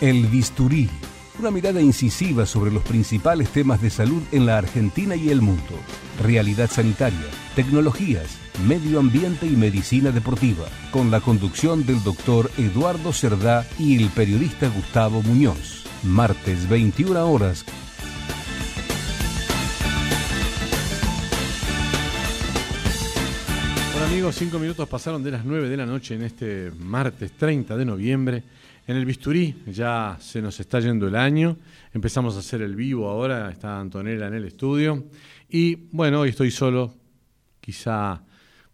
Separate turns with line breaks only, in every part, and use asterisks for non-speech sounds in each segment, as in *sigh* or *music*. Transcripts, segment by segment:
El bisturí, una mirada incisiva sobre los principales temas de salud en la Argentina y el mundo. Realidad sanitaria, tecnologías, medio ambiente y medicina deportiva, con la conducción del doctor Eduardo Cerdá y el periodista Gustavo Muñoz. Martes 21 horas.
Hola amigos, cinco minutos pasaron de las 9 de la noche en este martes 30 de noviembre. En el bisturí ya se nos está yendo el año, empezamos a hacer el vivo ahora, está Antonella en el estudio y bueno, hoy estoy solo, quizá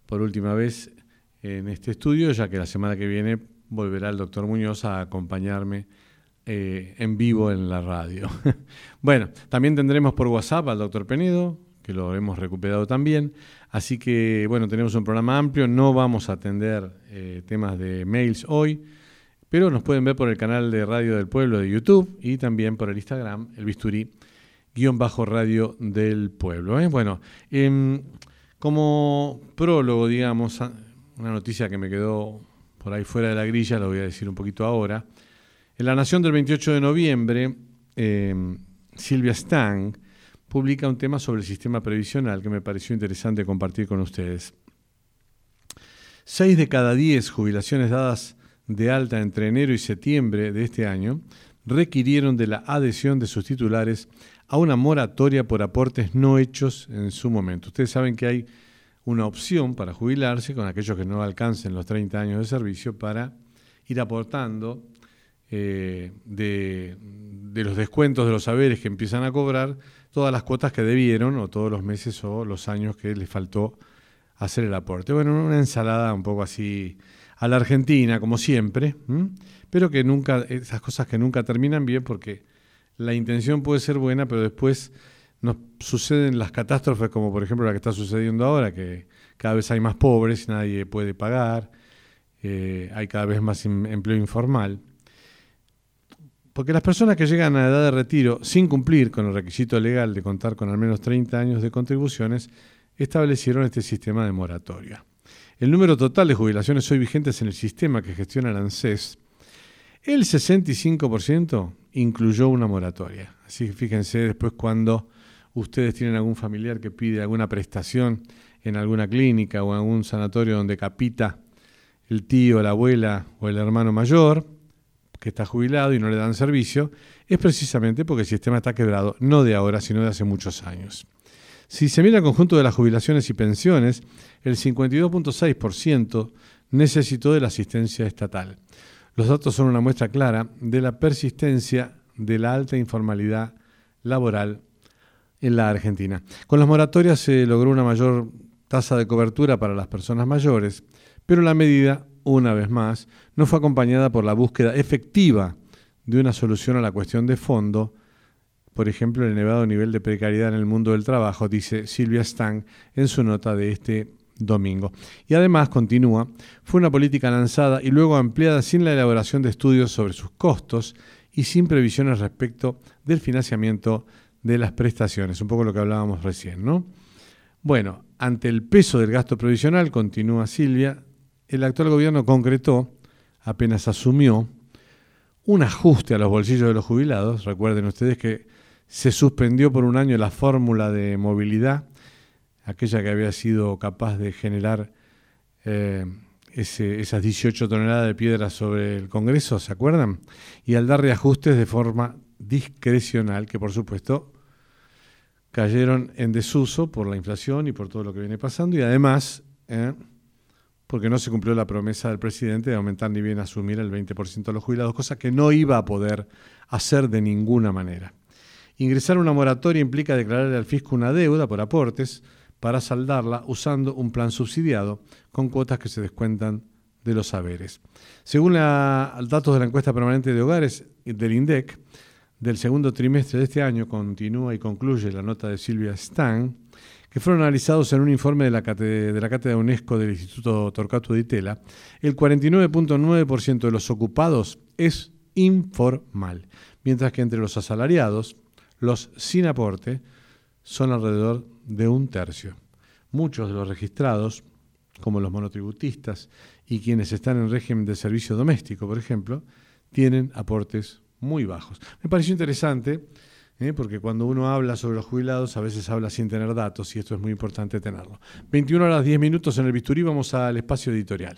por última vez en este estudio, ya que la semana que viene volverá el doctor Muñoz a acompañarme eh, en vivo en la radio. *laughs* bueno, también tendremos por WhatsApp al doctor Penedo, que lo hemos recuperado también. Así que, bueno, tenemos un programa amplio, no vamos a atender eh, temas de mails hoy. Pero nos pueden ver por el canal de Radio del Pueblo de YouTube y también por el Instagram, el bisturí, guion bajo Radio del Pueblo. ¿eh? Bueno, em, como prólogo, digamos, una noticia que me quedó por ahí fuera de la grilla, lo voy a decir un poquito ahora. En La Nación del 28 de noviembre, em, Silvia Stang publica un tema sobre el sistema previsional que me pareció interesante compartir con ustedes. Seis de cada diez jubilaciones dadas de alta entre enero y septiembre de este año requirieron de la adhesión de sus titulares a una moratoria por aportes no hechos en su momento. Ustedes saben que hay una opción para jubilarse con aquellos que no alcancen los 30 años de servicio para ir aportando eh, de, de, los descuentos de los saberes que empiezan a cobrar todas las cuotas que debieron o todos los meses o los años que les faltó hacer el aporte. Bueno, una ensalada un poco así a la Argentina, como siempre, pero que nunca, esas cosas que nunca terminan bien porque la intención puede ser buena, pero después nos suceden las catástrofes como por ejemplo la que está sucediendo ahora, que cada vez hay más pobres, nadie puede pagar, eh, hay cada vez más empleo informal. Porque las personas que llegan a edad de retiro sin cumplir con el requisito legal de contar con al menos 30 años de contribuciones, establecieron este sistema de moratoria. El número total de jubilaciones hoy vigentes en el sistema que gestiona el ANSES, el 65% incluyó una moratoria. Así que fíjense después cuando ustedes tienen algún familiar que pide alguna prestación en alguna clínica o en algún sanatorio donde capita el tío, la abuela o el hermano mayor que está jubilado y no le dan servicio, es precisamente porque el sistema está quebrado, no de ahora, sino de hace muchos años. Si se mira el conjunto de las jubilaciones y pensiones, el 52.6% necesitó de la asistencia estatal. Los datos son una muestra clara de la persistencia de la alta informalidad laboral en la Argentina. Con las moratorias se logró una mayor tasa de cobertura para las personas mayores, pero la medida, una vez más, no fue acompañada por la búsqueda efectiva de una solución a la cuestión de fondo por ejemplo, el elevado nivel de precariedad en el mundo del trabajo, dice Silvia Stang en su nota de este domingo. Y además, continúa, fue una política lanzada y luego ampliada sin la elaboración de estudios sobre sus costos y sin previsiones respecto del financiamiento de las prestaciones, un poco lo que hablábamos recién, ¿no? Bueno, ante el peso del gasto provisional, continúa Silvia, el actual gobierno concretó, apenas asumió, un ajuste a los bolsillos de los jubilados. Recuerden ustedes que se suspendió por un año la fórmula de movilidad, aquella que había sido capaz de generar eh, esas 18 toneladas de piedra sobre el Congreso, ¿se acuerdan? Y al dar reajustes de forma discrecional, que por supuesto cayeron en desuso por la inflación y por todo lo que viene pasando, y además, eh, porque no se cumplió la promesa del presidente de aumentar ni bien asumir el 20% de los jubilados, cosa que no iba a poder hacer de ninguna manera. Ingresar una moratoria implica declararle al fisco una deuda por aportes para saldarla usando un plan subsidiado con cuotas que se descuentan de los saberes. Según los datos de la encuesta permanente de hogares del INDEC, del segundo trimestre de este año, continúa y concluye la nota de Silvia Stan, que fueron analizados en un informe de la, de la Cátedra UNESCO del Instituto Torcato de Itela, el 49.9% de los ocupados es informal, mientras que entre los asalariados, los sin aporte son alrededor de un tercio. Muchos de los registrados, como los monotributistas y quienes están en régimen de servicio doméstico, por ejemplo, tienen aportes muy bajos. Me pareció interesante ¿eh? porque cuando uno habla sobre los jubilados a veces habla sin tener datos y esto es muy importante tenerlo. 21 horas 10 minutos en el bisturí, vamos al espacio editorial.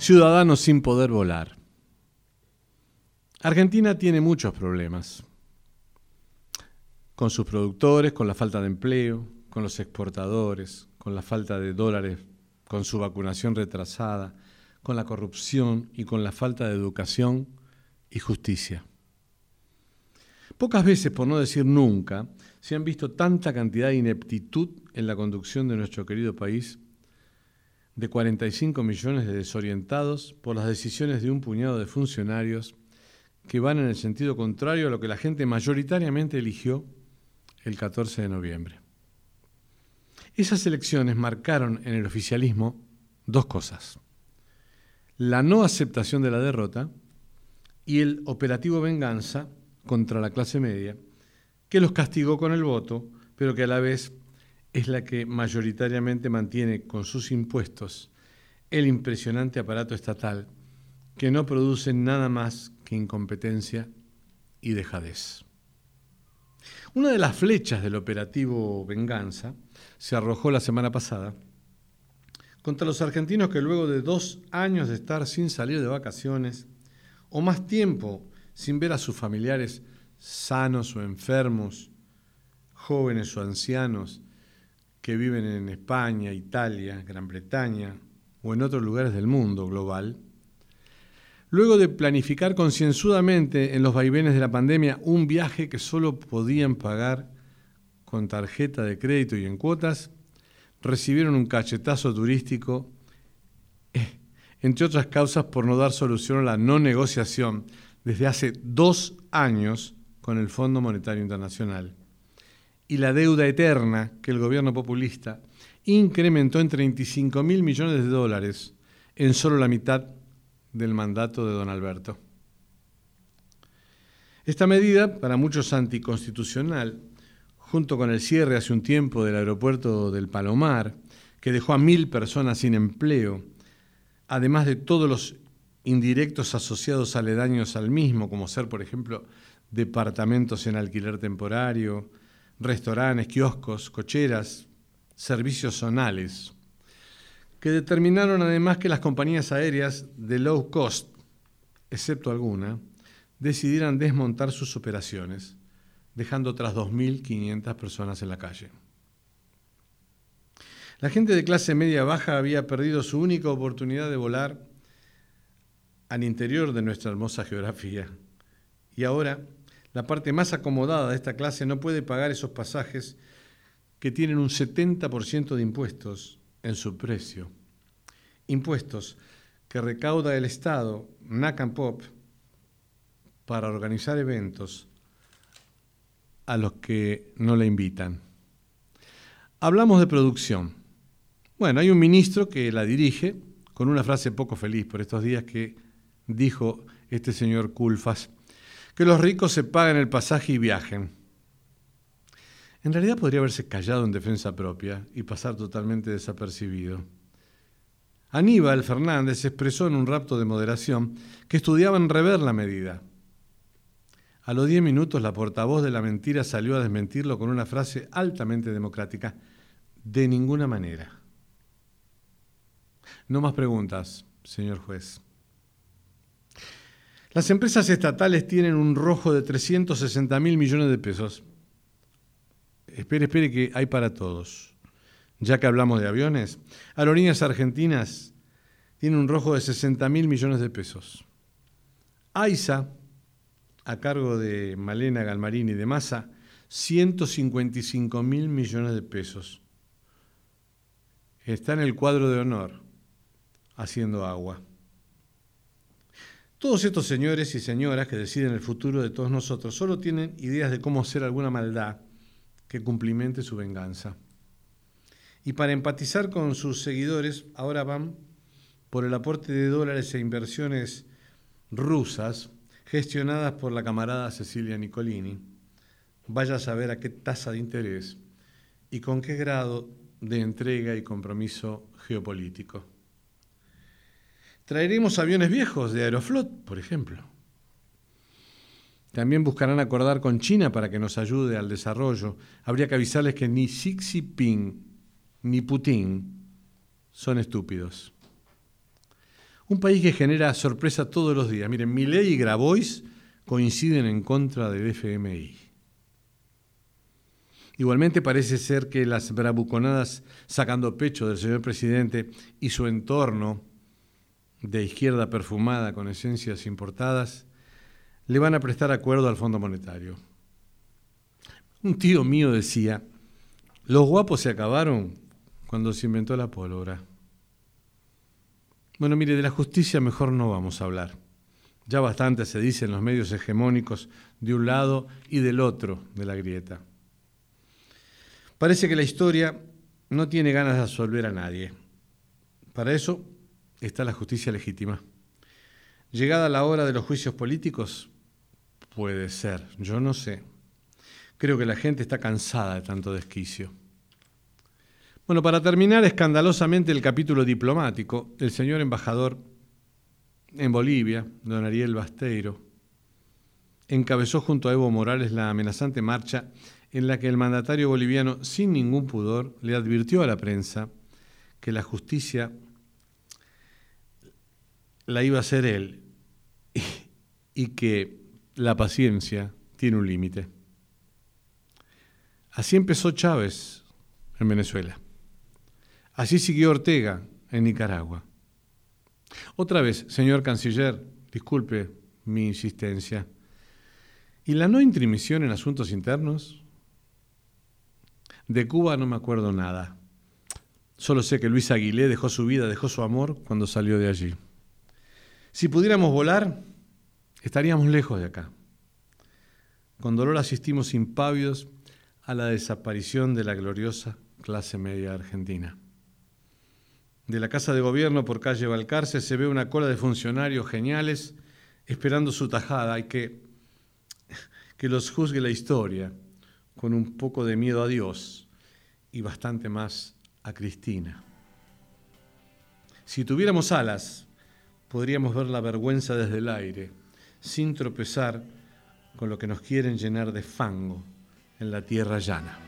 Ciudadanos sin poder volar. Argentina tiene muchos problemas. Con sus productores, con la falta de empleo, con los exportadores, con la falta de dólares, con su vacunación retrasada, con la corrupción y con la falta de educación y justicia. Pocas veces, por no decir nunca, se han visto tanta cantidad de ineptitud en la conducción de nuestro querido país de 45 millones de desorientados por las decisiones de un puñado de funcionarios que van en el sentido contrario a lo que la gente mayoritariamente eligió el 14 de noviembre. Esas elecciones marcaron en el oficialismo dos cosas. La no aceptación de la derrota y el operativo venganza contra la clase media, que los castigó con el voto, pero que a la vez es la que mayoritariamente mantiene con sus impuestos el impresionante aparato estatal que no produce nada más que incompetencia y dejadez. Una de las flechas del operativo Venganza se arrojó la semana pasada contra los argentinos que luego de dos años de estar sin salir de vacaciones o más tiempo sin ver a sus familiares sanos o enfermos, jóvenes o ancianos, que viven en España, Italia, Gran Bretaña o en otros lugares del mundo global, luego de planificar concienzudamente en los vaivenes de la pandemia un viaje que solo podían pagar con tarjeta de crédito y en cuotas, recibieron un cachetazo turístico, eh, entre otras causas por no dar solución a la no negociación desde hace dos años con el Fondo Monetario Internacional y la deuda eterna que el gobierno populista incrementó en 35 mil millones de dólares en solo la mitad del mandato de don Alberto. Esta medida, para muchos anticonstitucional, junto con el cierre hace un tiempo del aeropuerto del Palomar, que dejó a mil personas sin empleo, además de todos los indirectos asociados aledaños al mismo, como ser, por ejemplo, departamentos en alquiler temporario, restaurantes, kioscos, cocheras, servicios zonales, que determinaron además que las compañías aéreas de low cost, excepto alguna, decidieran desmontar sus operaciones, dejando otras 2.500 personas en la calle. La gente de clase media baja había perdido su única oportunidad de volar al interior de nuestra hermosa geografía y ahora la parte más acomodada de esta clase no puede pagar esos pasajes que tienen un 70% de impuestos en su precio. Impuestos que recauda el Estado, Pop, para organizar eventos a los que no le invitan. Hablamos de producción. Bueno, hay un ministro que la dirige con una frase poco feliz por estos días que dijo este señor Culfas, que los ricos se paguen el pasaje y viajen. En realidad podría haberse callado en defensa propia y pasar totalmente desapercibido. Aníbal Fernández expresó en un rapto de moderación que estudiaban rever la medida. A los diez minutos la portavoz de la mentira salió a desmentirlo con una frase altamente democrática. De ninguna manera. No más preguntas, señor juez. Las empresas estatales tienen un rojo de 360 mil millones de pesos. Espere, espere que hay para todos. Ya que hablamos de aviones, Aerolíneas Argentinas tiene un rojo de 60 mil millones de pesos. AISA, a cargo de Malena Galmarini de Massa, 155 mil millones de pesos. Está en el cuadro de honor, haciendo agua. Todos estos señores y señoras que deciden el futuro de todos nosotros solo tienen ideas de cómo hacer alguna maldad que cumplimente su venganza. Y para empatizar con sus seguidores, ahora van por el aporte de dólares e inversiones rusas gestionadas por la camarada Cecilia Nicolini. Vaya a saber a qué tasa de interés y con qué grado de entrega y compromiso geopolítico. Traeremos aviones viejos de Aeroflot, por ejemplo. También buscarán acordar con China para que nos ayude al desarrollo. Habría que avisarles que ni Xi Jinping ni Putin son estúpidos. Un país que genera sorpresa todos los días. Miren, Milei y Grabois coinciden en contra del FMI. Igualmente parece ser que las bravuconadas sacando pecho del señor presidente y su entorno de izquierda perfumada con esencias importadas le van a prestar acuerdo al Fondo Monetario. Un tío mío decía, los guapos se acabaron cuando se inventó la pólvora. Bueno, mire, de la justicia mejor no vamos a hablar. Ya bastante se dice en los medios hegemónicos de un lado y del otro de la grieta. Parece que la historia no tiene ganas de absolver a nadie. Para eso está la justicia legítima. Llegada la hora de los juicios políticos, Puede ser, yo no sé. Creo que la gente está cansada de tanto desquicio. Bueno, para terminar escandalosamente el capítulo diplomático, el señor embajador en Bolivia, don Ariel Basteiro, encabezó junto a Evo Morales la amenazante marcha en la que el mandatario boliviano, sin ningún pudor, le advirtió a la prensa que la justicia la iba a hacer él y que la paciencia tiene un límite. Así empezó Chávez en Venezuela. Así siguió Ortega en Nicaragua. Otra vez, señor canciller, disculpe mi insistencia. ¿Y la no intrimisión en asuntos internos? De Cuba no me acuerdo nada. Solo sé que Luis Aguilé dejó su vida, dejó su amor cuando salió de allí. Si pudiéramos volar, estaríamos lejos de acá. Con dolor asistimos impávidos a la desaparición de la gloriosa clase media argentina. De la Casa de Gobierno por calle Balcarce se ve una cola de funcionarios geniales esperando su tajada. Hay que que los juzgue la historia con un poco de miedo a Dios y bastante más a Cristina. Si tuviéramos alas, podríamos ver la vergüenza desde el aire sin tropezar con lo que nos quieren llenar de fango en la tierra llana.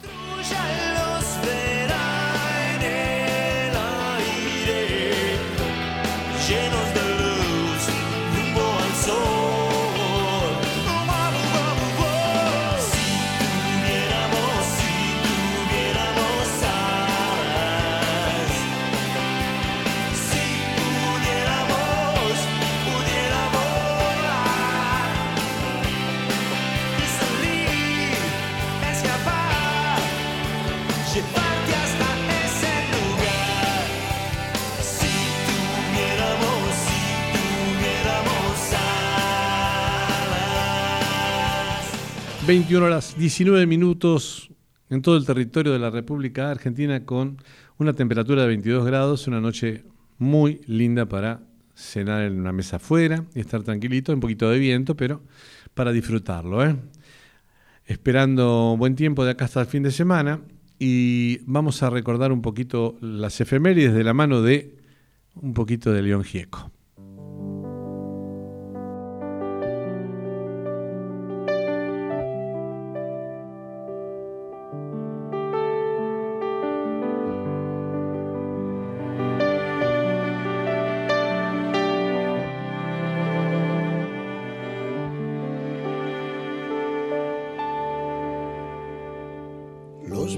21 horas 19 minutos en todo el territorio de la República Argentina con una temperatura de 22 grados, una noche muy linda para cenar en una mesa afuera y estar tranquilito, un poquito de viento, pero para disfrutarlo. ¿eh? Esperando buen tiempo de acá hasta el fin de semana y vamos a recordar un poquito las efemérides de la mano de un poquito de León Gieco.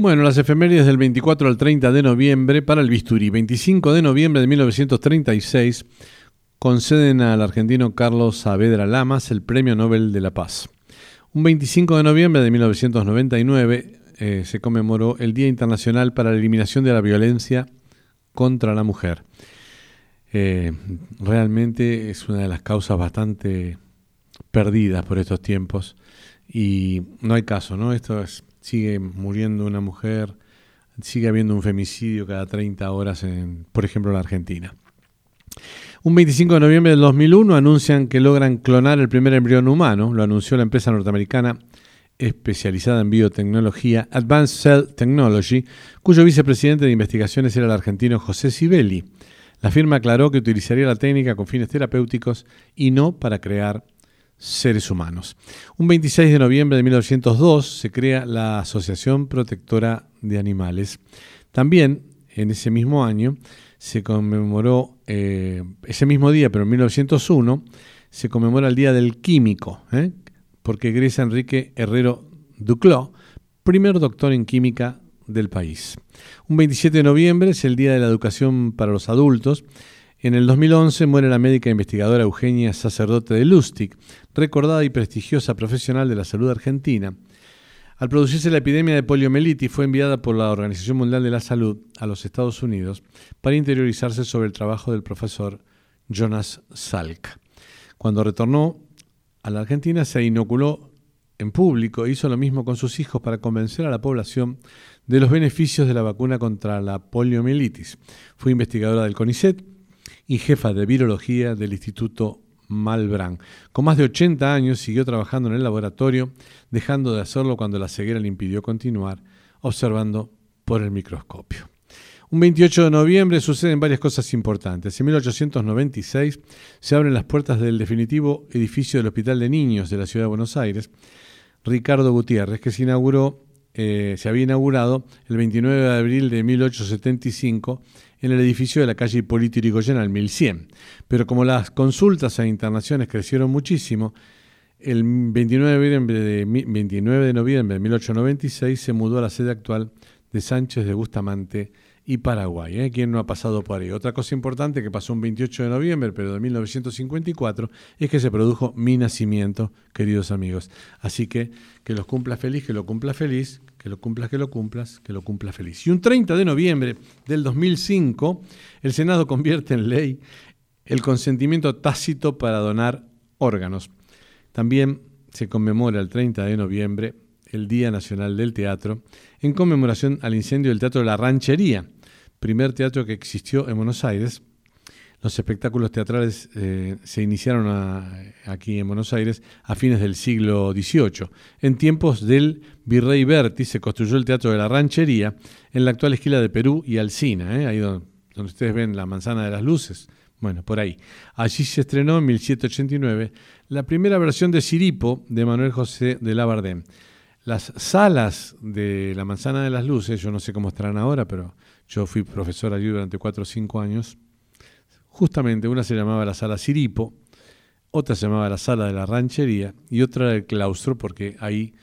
Bueno, las efemérides del 24 al 30 de noviembre para el bisturí. 25 de noviembre de 1936 conceden al argentino Carlos Saavedra Lamas el Premio Nobel de la Paz. Un 25 de noviembre de 1999 eh, se conmemoró el Día Internacional para la Eliminación de la Violencia contra la Mujer. Eh, realmente es una de las causas bastante perdidas por estos tiempos y no hay caso, ¿no? Esto sigue muriendo una mujer, sigue habiendo un femicidio cada 30 horas, en, por ejemplo, en la Argentina. Un 25 de noviembre del 2001 anuncian que logran clonar el primer embrión humano, lo anunció la empresa norteamericana especializada en biotecnología, Advanced Cell Technology, cuyo vicepresidente de investigaciones era el argentino José Sibeli. La firma aclaró que utilizaría la técnica con fines terapéuticos y no para crear seres humanos. Un 26 de noviembre de 1902 se crea la Asociación Protectora de Animales. También en ese mismo año se conmemoró, eh, ese mismo día, pero en 1901, se conmemora el Día del Químico, ¿eh? porque egresa Enrique Herrero Duclos, primer doctor en química del país. Un 27 de noviembre es el Día de la Educación para los Adultos. En el 2011 muere la médica investigadora Eugenia Sacerdote de Lustig, recordada y prestigiosa profesional de la salud argentina. Al producirse la epidemia de poliomielitis, fue enviada por la Organización Mundial de la Salud a los Estados Unidos para interiorizarse sobre el trabajo del profesor Jonas Salk. Cuando retornó, a la Argentina se inoculó en público e hizo lo mismo con sus hijos para convencer a la población de los beneficios de la vacuna contra la poliomielitis. Fue investigadora del CONICET y jefa de virología del Instituto Malbrán. Con más de 80 años siguió trabajando en el laboratorio, dejando de hacerlo cuando la ceguera le impidió continuar, observando por el microscopio. Un 28 de noviembre suceden varias cosas importantes. En 1896 se abren las puertas del definitivo edificio del Hospital de Niños de la Ciudad de Buenos Aires, Ricardo Gutiérrez, que se inauguró, eh, se había inaugurado el 29 de abril de 1875 en el edificio de la calle Hipólito Yrigoyen al 1100. Pero como las consultas e internaciones crecieron muchísimo, el 29 de noviembre de, 29 de, noviembre de 1896 se mudó a la sede actual de Sánchez de Bustamante y Paraguay. ¿eh? ¿Quién no ha pasado por ahí? Otra cosa importante que pasó un 28 de noviembre, pero de 1954, es que se produjo mi nacimiento, queridos amigos. Así que que los cumpla feliz, que lo cumpla feliz, que lo cumplas, que lo cumplas, que lo cumpla feliz. Y un 30 de noviembre del 2005, el Senado convierte en ley el consentimiento tácito para donar órganos. También se conmemora el 30 de noviembre el Día Nacional del Teatro, en conmemoración al incendio del Teatro de la Ranchería, primer teatro que existió en Buenos Aires. Los espectáculos teatrales eh, se iniciaron aquí en Buenos Aires a fines del siglo XVIII. En tiempos del virrey Berti se construyó el Teatro de la Ranchería en la actual esquina de Perú y Alcina, ¿eh? ahí donde, donde ustedes ven la Manzana de las Luces. Bueno, por ahí. Allí se estrenó en 1789 la primera versión de Siripo de Manuel José de Labardén. Las salas de la Manzana de las Luces, yo no sé cómo estarán ahora, pero yo fui profesor allí durante cuatro o cinco años. Justamente una se llamaba la sala Siripo, otra se llamaba la sala de la ranchería y otra el claustro porque ahí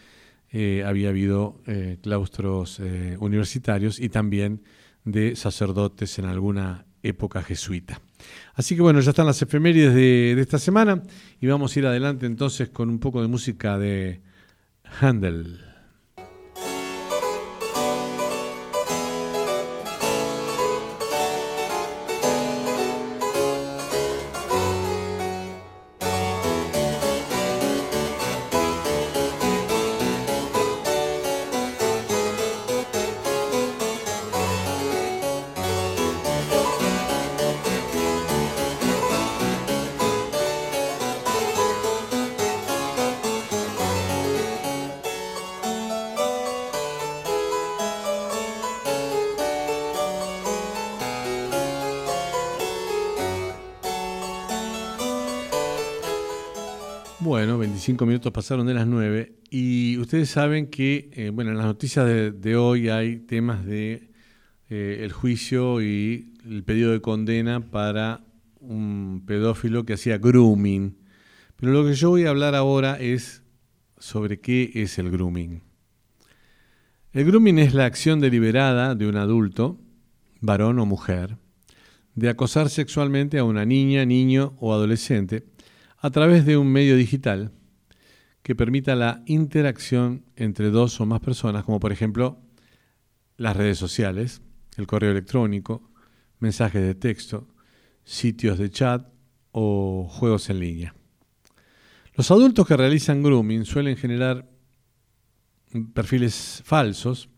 eh, había habido eh, claustros eh, universitarios y también de sacerdotes en alguna época jesuita. Así que bueno, ya están las efemérides de, de esta semana y vamos a ir adelante entonces con un poco de música de Handel. Bueno, 25 minutos pasaron de las 9 y ustedes saben que, eh, bueno, en las noticias de, hoy hay temas de eh, el juicio y el pedido de condena para un pedófilo que hacía grooming. Pero lo que yo voy a hablar ahora es sobre qué es el grooming. El grooming es la acción deliberada de un adulto, varón o mujer, de acosar sexualmente a una niña, niño o adolescente a través de un medio digital que permita la interacción entre dos o más personas, como por ejemplo las redes sociales, el correo electrónico, mensajes de texto, sitios de chat o juegos en línea. Los adultos que realizan grooming suelen generar perfiles falsos,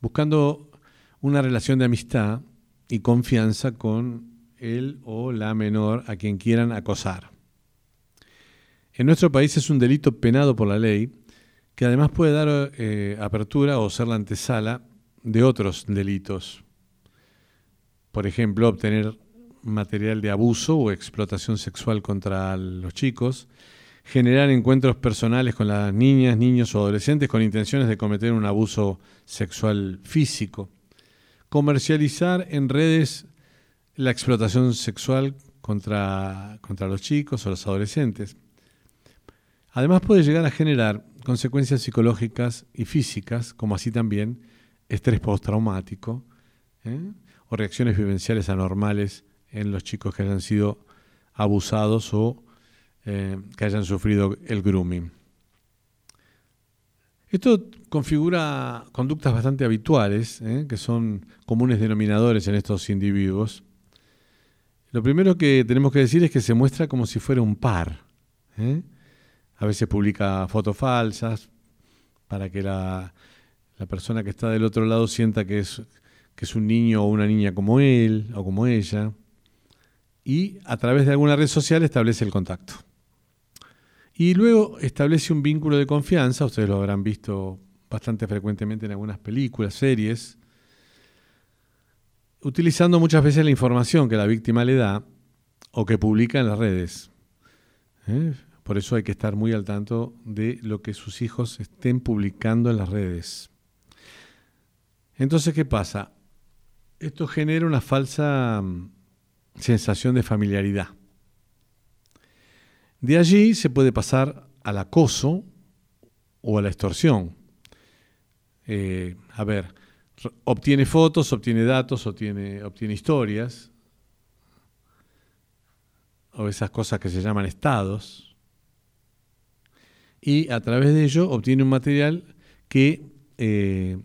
buscando una relación de amistad y confianza con él o la menor a quien quieran acosar. En nuestro país es un delito penado por la ley que además puede dar eh, apertura o ser la antesala de otros delitos. Por ejemplo, obtener material de abuso o explotación sexual contra los chicos, generar encuentros personales con las niñas, niños o adolescentes con intenciones de cometer un abuso sexual físico, comercializar en redes la explotación sexual contra, contra los chicos o los adolescentes Además puede llegar a generar consecuencias psicológicas y físicas, como así también estrés postraumático ¿eh? o reacciones vivenciales anormales en los chicos que hayan sido abusados o eh, que hayan sufrido el grooming. Esto configura conductas bastante habituales, ¿eh? que son comunes denominadores en estos individuos. Lo primero que tenemos que decir es que se muestra como si fuera un par. A veces publica fotos falsas para que la, persona que está del otro lado sienta que es, que es un niño o una niña como él o como ella. Y a través de alguna red social establece el contacto. Y luego establece un vínculo de confianza, ustedes lo habrán visto bastante frecuentemente en algunas películas, series, utilizando muchas veces la información que la víctima le da o que publica en las redes. ¿Eh? Por eso hay que estar muy al tanto de lo que sus hijos estén publicando en las redes. Entonces, ¿qué pasa? Esto genera una falsa mm, sensación de familiaridad. De allí se puede pasar al acoso o a la extorsión. Eh, a ver, obtiene fotos, obtiene datos, obtiene, obtiene historias, o esas cosas que se llaman estados, y a través de ello obtiene un material que eh,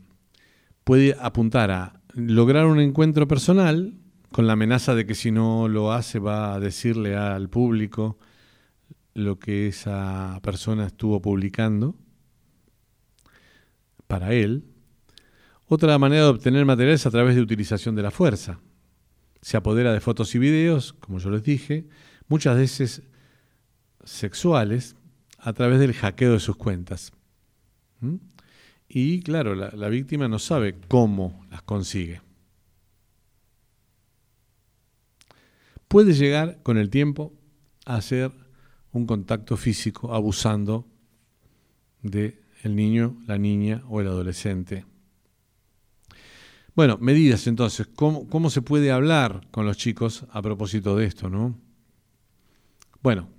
puede apuntar a lograr un encuentro personal con la amenaza de que si no lo hace va a decirle al público lo que esa persona estuvo publicando para él. Otra manera de obtener material es a través de utilización de la fuerza. Se apodera de fotos y videos, como yo les dije, muchas veces sexuales, a través del hackeo de sus cuentas. ¿Mm? Y claro, la, víctima no sabe cómo las consigue. Puede llegar con el tiempo a hacer un contacto físico abusando del el niño, la niña o el adolescente. Bueno, medidas entonces, ¿cómo, ¿cómo, se puede hablar con los chicos a propósito de esto? ¿no? Bueno,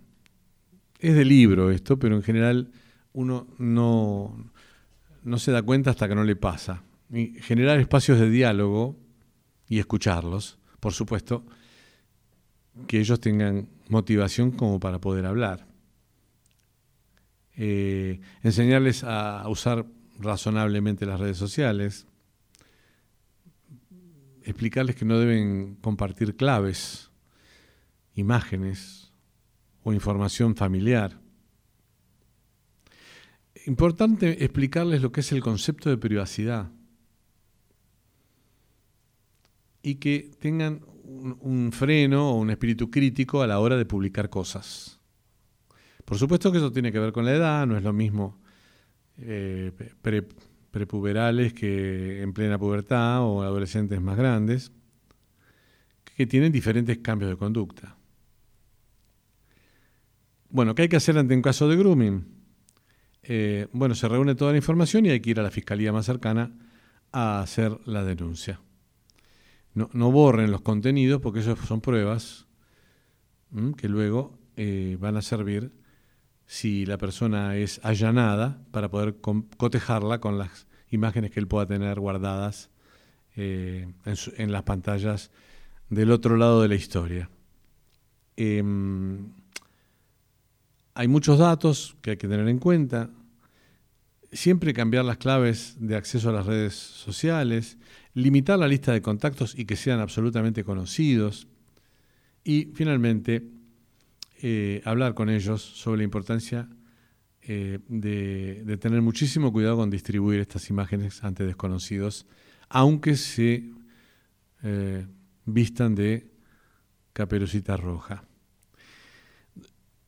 es de libro esto, pero en general uno no, no se da cuenta hasta que no le pasa. Y generar espacios de diálogo y escucharlos, por supuesto, que ellos tengan motivación como para poder hablar. Eh, enseñarles a usar razonablemente las redes sociales, explicarles que no deben compartir claves, imágenes o información familiar. Importante explicarles lo que es el concepto de privacidad y que tengan un, freno o un espíritu crítico a la hora de publicar cosas. Por supuesto que eso tiene que ver con la edad, no es lo mismo eh, prepuberales que en plena pubertad o adolescentes más grandes, que tienen diferentes cambios de conducta. Bueno, ¿qué hay que hacer ante un caso de grooming? Eh, bueno, se reúne toda la información y hay que ir a la fiscalía más cercana a hacer la denuncia. No, borren los contenidos porque esos son pruebas que luego eh, van a servir si la persona es allanada para poder cotejarla con las imágenes que él pueda tener guardadas eh, en, las pantallas del otro lado de la historia. Em, hay muchos datos que hay que tener en cuenta. Siempre cambiar las claves de acceso a las redes sociales, limitar la lista de contactos y que sean absolutamente conocidos. Y finalmente, eh, hablar con ellos sobre la importancia eh, de, tener muchísimo cuidado con distribuir estas imágenes ante desconocidos, aunque se eh, vistan de caperucita roja.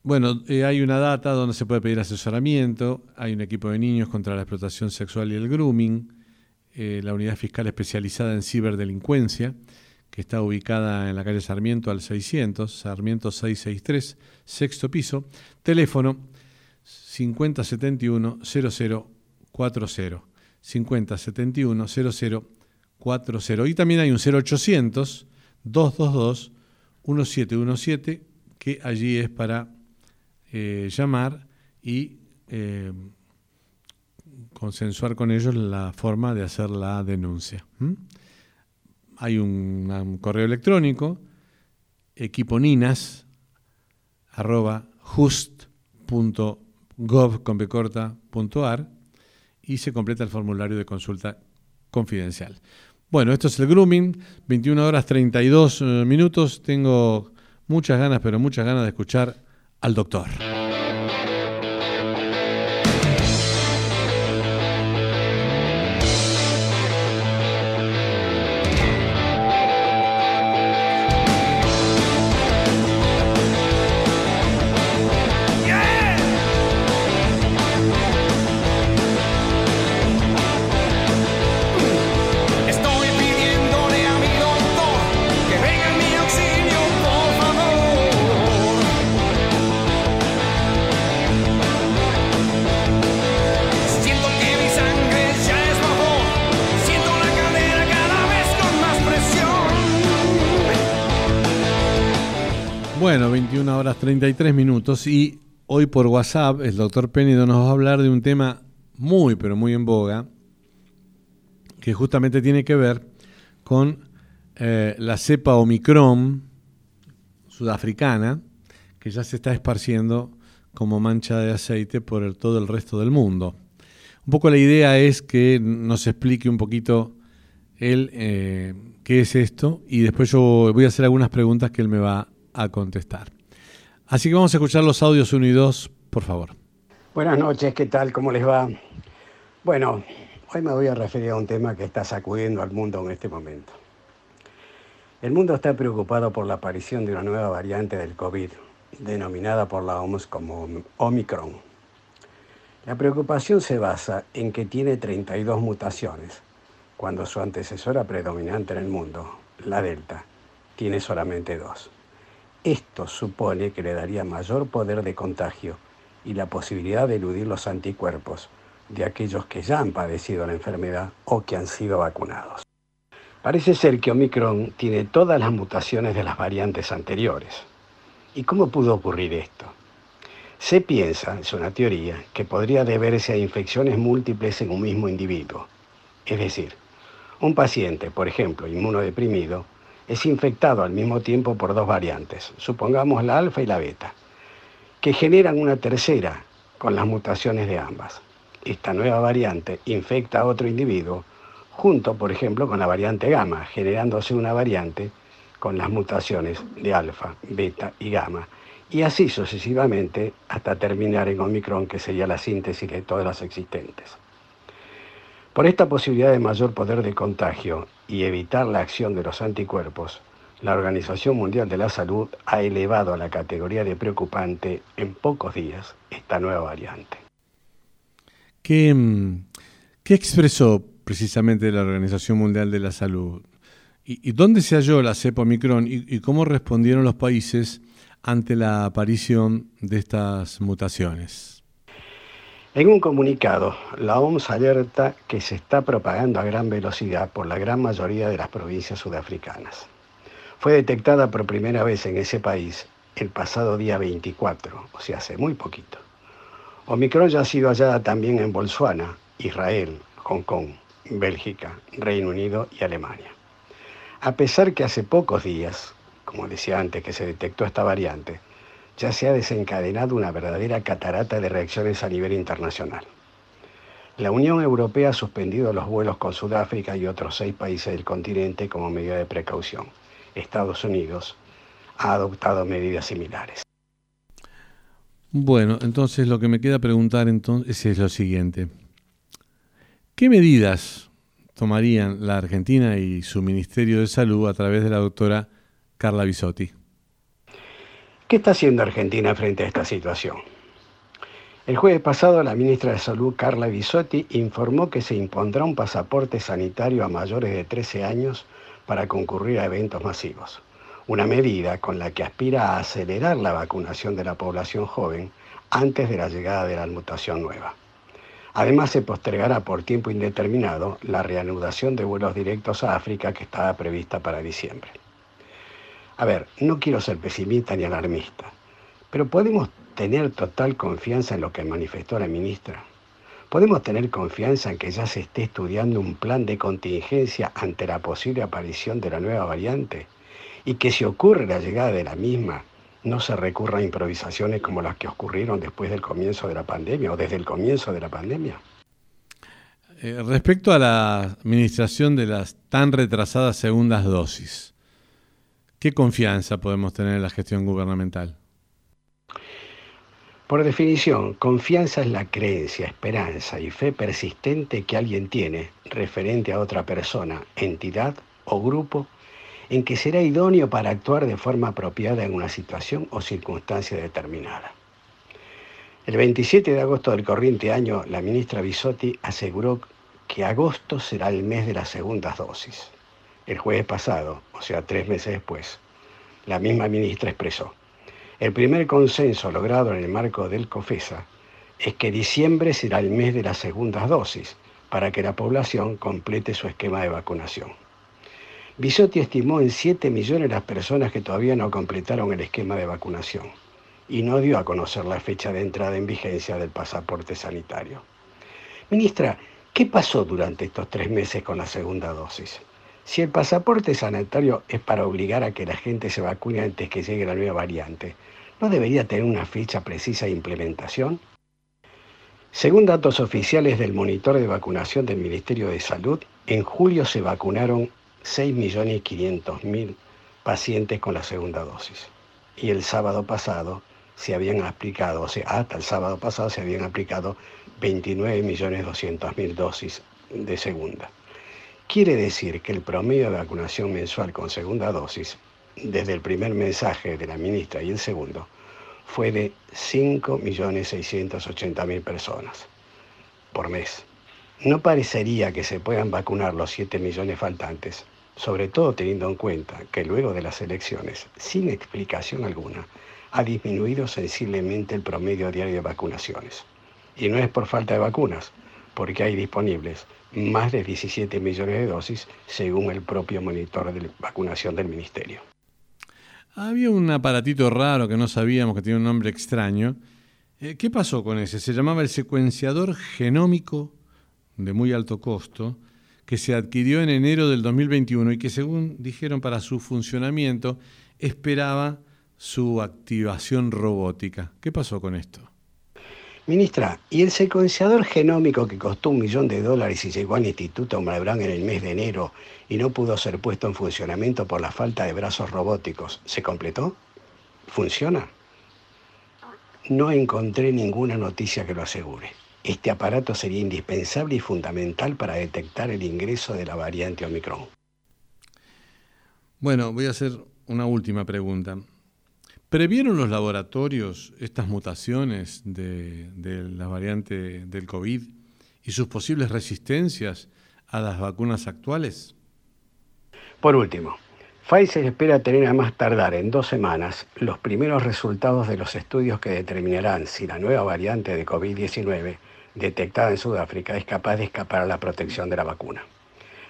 Bueno, hay una data donde se puede pedir asesoramiento, hay un equipo de niños contra la explotación sexual y el grooming, la unidad fiscal especializada en ciberdelincuencia, que está ubicada en la calle Sarmiento al 600, Sarmiento 663, sexto piso, teléfono 5071 0040, 5071 0040. Y también hay un 0800 222 1717 que allí es para eh, llamar y eh, consensuar con ellos la forma de hacer la denuncia hay un, correo electrónico, equiponinas, arroba y se completa el formulario de consulta confidencial. Bueno, esto es el grooming, 21 horas 32 eh, minutos. Tengo muchas ganas, pero muchas ganas de escuchar al doctor. 33 minutos y hoy por WhatsApp el doctor Pénido nos va a hablar de un tema muy, pero muy en boga, que justamente tiene que ver con eh, la cepa Omicron sudafricana, que ya se está esparciendo como mancha de aceite por todo el resto del mundo. Un poco la idea es que nos explique un poquito él eh, qué es esto y después yo voy a hacer algunas preguntas que él me va a contestar. Así que vamos a escuchar los audios 1 y 2, por favor.
Buenas noches, ¿qué tal? ¿Cómo les va? Bueno, hoy me voy a referir a un tema que está sacudiendo al mundo en este momento. El mundo está preocupado por la aparición de una nueva variante del COVID, denominada por la OMS como Omicron. La preocupación se basa en que tiene 32 mutaciones, cuando su antecesora predominante en el mundo, la Delta, tiene solamente dos. Esto supone que le daría mayor poder de contagio y la posibilidad de eludir los anticuerpos de aquellos que ya han padecido la enfermedad o que han sido vacunados. Parece ser que Omicron tiene todas las mutaciones de las variantes anteriores. ¿Y cómo pudo ocurrir esto? Se piensa, es una teoría, que podría deberse a infecciones múltiples en un mismo individuo. Es decir, un paciente, por ejemplo, inmunodeprimido, es infectado al mismo tiempo por dos variantes, supongamos la alfa y la beta, que generan una tercera con las mutaciones de ambas. Esta nueva variante infecta a otro individuo junto, por ejemplo, con la variante gamma, generándose una variante con las mutaciones de alfa, beta y gamma, y así sucesivamente hasta terminar en Omicron, que sería la síntesis de todas las existentes. Por esta posibilidad de mayor poder de contagio y evitar la acción de los anticuerpos, la Organización Mundial de la Salud ha elevado a la categoría de preocupante en pocos días esta nueva variante.
¿Qué, mm, qué expresó precisamente la Organización Mundial de la Salud? ¿Y, dónde se halló la cepa Omicron y, y cómo respondieron los países ante la aparición de estas mutaciones?
En un comunicado, la OMS alerta que se está propagando a gran velocidad por la gran mayoría de las provincias sudafricanas. Fue detectada por primera vez en ese país el pasado día 24, o sea, hace muy poquito. Omicron ya ha sido hallada también en Botswana, Israel, Hong Kong, Bélgica, Reino Unido y Alemania. A pesar que hace pocos días, como decía antes que se detectó esta variante, ya se ha desencadenado una verdadera catarata de reacciones a nivel internacional. La Unión Europea ha suspendido los vuelos con Sudáfrica y otros seis países del continente como medida de precaución. Estados Unidos ha adoptado medidas similares.
Bueno, entonces lo que me queda preguntar entonces es lo siguiente. ¿Qué medidas tomarían la Argentina y su Ministerio de Salud a través de la doctora Carla Bisotti?
¿Qué está haciendo Argentina frente a esta situación? El jueves pasado, la ministra de Salud, Carla Bisotti, informó que se impondrá un pasaporte sanitario a mayores de 13 años para concurrir a eventos masivos, una medida con la que aspira a acelerar la vacunación de la población joven antes de la llegada de la mutación nueva. Además, se postergará por tiempo indeterminado la reanudación de vuelos directos a África que estaba prevista para diciembre. A ver, no quiero ser pesimista ni alarmista, pero podemos tener total confianza en lo que manifestó la ministra. Podemos tener confianza en que ya se esté estudiando un plan de contingencia ante la posible aparición de la nueva variante y que si ocurre la llegada de la misma, no se recurra a improvisaciones como las que ocurrieron después del comienzo de la pandemia o desde el comienzo de la pandemia.
Eh, respecto a la administración de las tan retrasadas segundas dosis, ¿Qué confianza podemos tener en la gestión gubernamental?
Por definición, confianza es la creencia, esperanza y fe persistente que alguien tiene referente a otra persona, entidad o grupo en que será idóneo para actuar de forma apropiada en una situación o circunstancia determinada. El 27 de agosto del corriente año, la ministra Bisotti aseguró que agosto será el mes de las segundas dosis. El jueves pasado, o sea, tres meses después, la misma ministra expresó, el primer consenso logrado en el marco del COFESA es que diciembre será el mes de las segundas dosis para que la población complete su esquema de vacunación. Bisotti estimó en 7 millones las personas que todavía no completaron el esquema de vacunación y no dio a conocer la fecha de entrada en vigencia del pasaporte sanitario. Ministra, ¿qué pasó durante estos tres meses con la segunda dosis? Si el pasaporte sanitario es para obligar a que la gente se vacune antes que llegue la nueva variante, ¿no debería tener una fecha precisa de implementación? Según datos oficiales del monitor de vacunación del Ministerio de Salud, en julio se vacunaron 6.500.000 pacientes con la segunda dosis. Y el sábado pasado se habían aplicado, o sea, hasta el sábado pasado se habían aplicado 29.200.000 dosis de segunda. Quiere decir que el promedio de vacunación mensual con segunda dosis, desde el primer mensaje de la ministra y el segundo, fue de 5.680.000 personas por mes. No parecería que se puedan vacunar los 7 millones faltantes, sobre todo teniendo en cuenta que luego de las elecciones, sin explicación alguna, ha disminuido sensiblemente el promedio diario de vacunaciones. Y no es por falta de vacunas, porque hay disponibles más de 17 millones de dosis, según el propio monitor de vacunación del Ministerio.
Había un aparatito raro que no sabíamos que tiene un nombre extraño, Eh, ¿Qué pasó con ese? Se llamaba el secuenciador genómico de muy alto costo, que se adquirió en enero del 2021 y que según dijeron para su funcionamiento esperaba su activación robótica. ¿Qué pasó con esto?
Ministra, ¿y el secuenciador genómico que costó un millón de dólares y llegó al Instituto Malbrán en el mes de enero y no pudo ser puesto en funcionamiento por la falta de brazos robóticos, ¿se completó? ¿Funciona? No encontré ninguna noticia que lo asegure. Este aparato sería indispensable y fundamental para detectar el ingreso de la variante Omicron.
Bueno, voy a hacer una última pregunta. ¿Previeron los laboratorios estas mutaciones de, la variante del COVID y sus posibles resistencias a las vacunas actuales?
Por último, Pfizer espera tener a más tardar en dos semanas los primeros resultados de los estudios que determinarán si la nueva variante de COVID-19 detectada en Sudáfrica es capaz de escapar a la protección de la vacuna.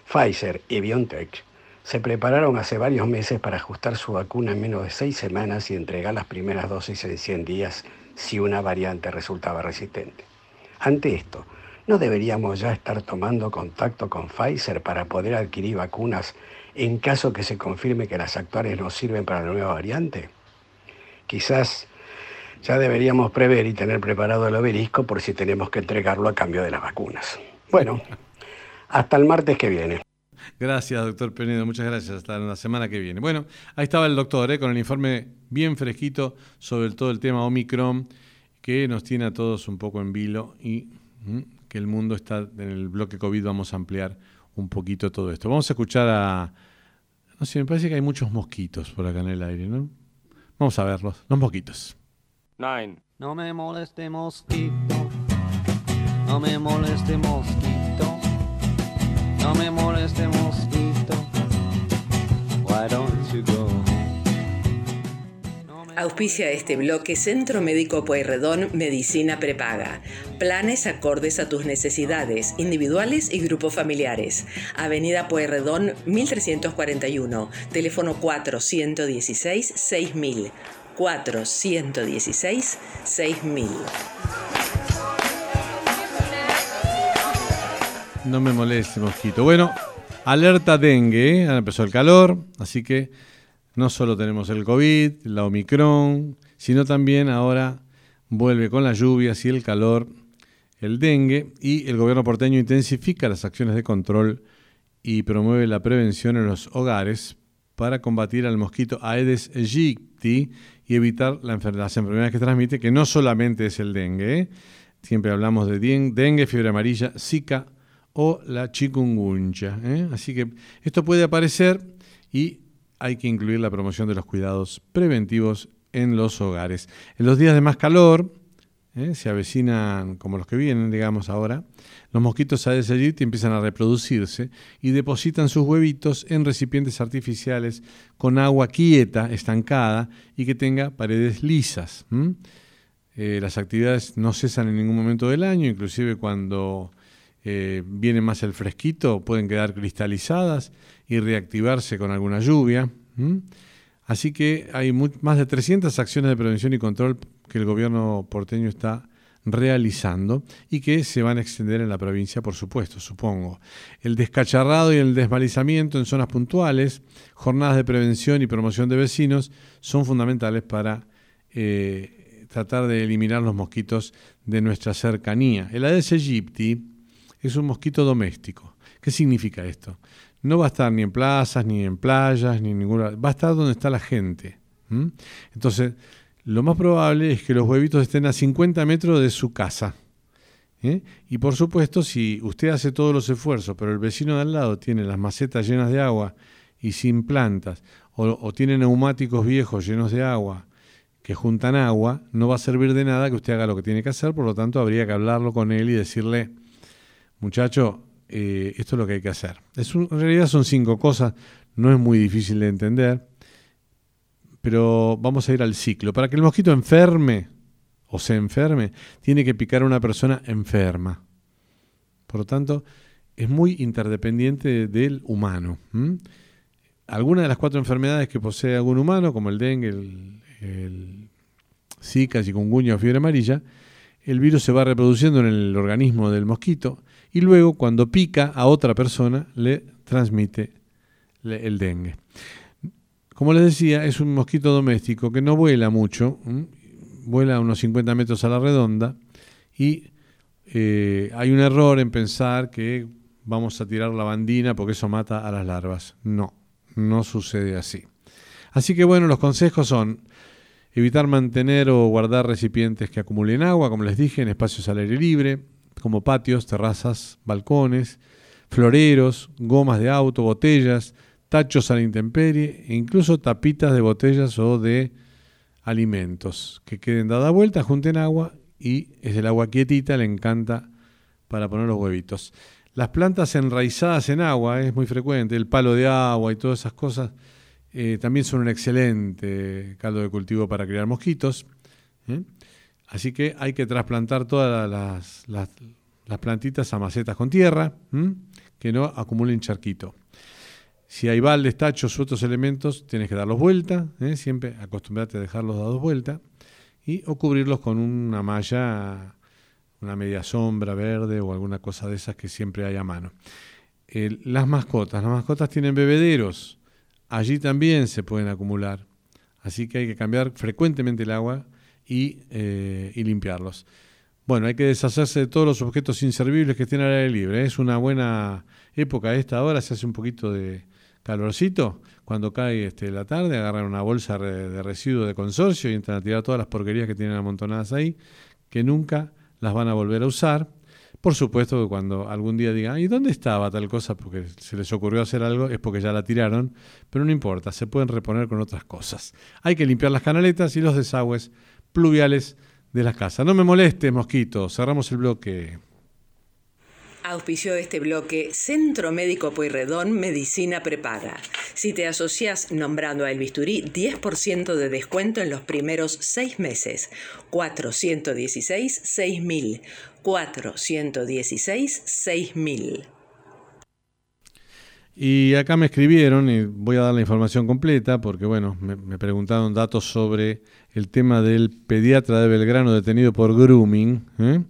Pfizer y BioNTech se prepararon hace varios meses para ajustar su vacuna en menos de seis semanas y entregar las primeras dosis en 100 días si una variante resultaba resistente. Ante esto, ¿no deberíamos ya estar tomando contacto con Pfizer para poder adquirir vacunas en caso que se confirme que las actuales no sirven para la nueva variante? Quizás ya deberíamos prever y tener preparado el obelisco por si tenemos que entregarlo a cambio de las vacunas. Bueno, hasta el martes que viene.
Gracias, doctor Penedo. Muchas gracias. Hasta la semana que viene. Bueno, ahí estaba el doctor ¿eh? con el informe bien fresquito sobre todo el tema Omicron, que nos tiene a todos un poco en vilo y mm, que el mundo está en el bloque COVID. Vamos a ampliar un poquito todo esto. Vamos a escuchar a. No sé, me parece que hay muchos mosquitos por acá en el aire, ¿no? Vamos a verlos, los mosquitos.
Nine. No me moleste mosquito. No me moleste mosquito. No me moleste mosquito. Why don't you go?
Auspicia este bloque Centro Médico Pueyrredón Medicina Prepaga. Planes acordes a tus necesidades individuales y grupos familiares. Avenida Pueyrredón 1341. Teléfono 416 6000. 416 6000.
No me moleste, mosquito. Bueno, alerta dengue, ¿eh? empezó el calor, así que no solo tenemos el COVID, la Omicron, sino también ahora vuelve con las lluvias y el calor el dengue y el gobierno porteño intensifica las acciones de control y promueve la prevención en los hogares para combatir al mosquito Aedes aegypti y evitar las enfermedades que transmite, que no solamente es el dengue, ¿eh? siempre hablamos de dengue, fiebre amarilla, zika, o la chikungunya. ¿eh? Así que esto puede aparecer y hay que incluir la promoción de los cuidados preventivos en los hogares. En los días de más calor, ¿eh? se avecinan como los que vienen, digamos ahora, los mosquitos Aedes aegypti empiezan a reproducirse y depositan sus huevitos en recipientes artificiales con agua quieta, estancada y que tenga paredes lisas. Eh, las actividades no cesan en ningún momento del año, inclusive cuando eh, viene más el fresquito, pueden quedar cristalizadas y reactivarse con alguna lluvia. Así que hay más de 300 acciones de prevención y control que el gobierno porteño está realizando y que se van a extender en la provincia, por supuesto, supongo. El descacharrado y el desmalizamiento en zonas puntuales, jornadas de prevención y promoción de vecinos son fundamentales para eh, tratar de eliminar los mosquitos de nuestra cercanía. El Aedes aegypti es un mosquito doméstico. ¿Qué significa esto? No va a estar ni en plazas, ni en playas, ni en ninguna... Va a estar donde está la gente. Entonces, lo más probable es que los huevitos estén a 50 metros de su casa. ¿eh? Y por supuesto, si usted hace todos los esfuerzos, pero el vecino de al lado tiene las macetas llenas de agua y sin plantas, o, o tiene neumáticos viejos llenos de agua, que juntan agua, no va a servir de nada que usted haga lo que tiene que hacer, por lo tanto habría que hablarlo con él y decirle, muchacho, eh, esto es lo que hay que hacer. Es en realidad son cinco cosas, no es muy difícil de entender, pero vamos a ir al ciclo. Para que el mosquito enferme o se enferme, tiene que picar a una persona enferma. Por lo tanto, es muy interdependiente del humano. Algunas de las cuatro enfermedades que posee algún humano, como el dengue, el, Zika, chikungunya o fiebre amarilla, el virus se va reproduciendo en el organismo del mosquito y luego cuando pica a otra persona le transmite el dengue. Como les decía, es un mosquito doméstico que no vuela mucho, vuela unos 50 metros a la redonda y eh, hay un error en pensar que vamos a tirar la bandina porque eso mata a las larvas. No, no sucede así. Así que bueno, los consejos son evitar mantener o guardar recipientes que acumulen agua, como les dije, en espacios al aire libre, como patios, terrazas, balcones, floreros, gomas de auto, botellas, tachos a la intemperie e incluso tapitas de botellas o de alimentos que queden dada vuelta, junten agua y es el agua quietita, le encanta para poner los huevitos. Las plantas enraizadas en agua es muy frecuente, el palo de agua y todas esas cosas eh, también son un excelente caldo de cultivo para criar mosquitos. ¿eh? Así que hay que trasplantar todas las, plantitas a macetas con tierra, que no acumulen charquito. Si hay baldes, tachos u otros elementos, tienes que darlos vuelta, ¿eh? siempre acostumbrate a dejarlos dados vuelta, y, o cubrirlos con una malla una media sombra verde o alguna cosa de esas que siempre hay a mano. las mascotas, las mascotas tienen bebederos, allí también se pueden acumular, así que hay que cambiar frecuentemente el agua y, eh, limpiarlos. Bueno, hay que deshacerse de todos los objetos inservibles que estén al aire libre. Es una buena época esta hora, se hace un poquito de calorcito. Cuando cae este, la tarde, agarran una bolsa de residuos de consorcio y entran a tirar todas las porquerías que tienen amontonadas ahí, que nunca las van a volver a usar. Por supuesto que cuando algún día digan, ¿y dónde estaba tal cosa? Porque se les ocurrió hacer algo, es porque ya la tiraron, pero no importa, se pueden reponer con otras cosas. Hay que limpiar las canaletas y los desagües pluviales de las casas. No me moleste, mosquito, cerramos el bloque.
Auspició este bloque Centro Médico Pueyrredón Medicina Prepaga. Si te asocias nombrando a El Bisturí, 10% de descuento en los primeros seis meses. 416-6000. 416-6000.
Y acá me escribieron, y voy a dar la información completa, porque bueno, me, preguntaron datos sobre el tema del pediatra de Belgrano detenido por grooming. ¿eh?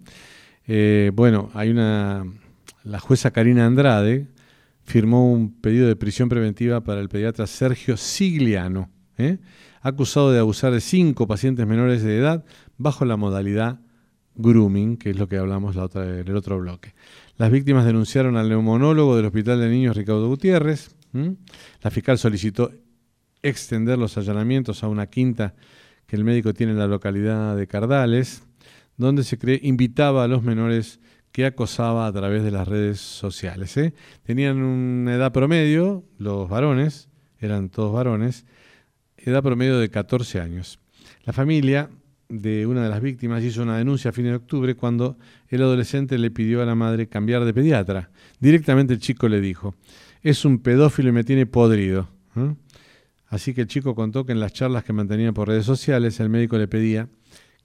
Eh, bueno, hay una la jueza Karina Andrade firmó un pedido de prisión preventiva para el pediatra Sergio Sigliano, ¿eh? acusado de abusar de cinco pacientes menores de edad bajo la modalidad grooming, que es lo que hablamos la otra, en el otro bloque. Las víctimas denunciaron al neumonólogo del Hospital de Niños Ricardo Gutiérrez. La fiscal solicitó extender los allanamientos a una quinta que el médico tiene en la localidad de Cardales, donde se cree invitaba a los menores que acosaba a través de las redes sociales. ¿eh? Tenían una edad promedio, los varones, eran todos varones, edad promedio de 14 años. La familia de una de las víctimas hizo una denuncia a fines de octubre cuando el adolescente le pidió a la madre cambiar de pediatra. Directamente el chico le dijo, es un pedófilo y me tiene podrido. Así que el chico contó que en las charlas que mantenía por redes sociales el médico le pedía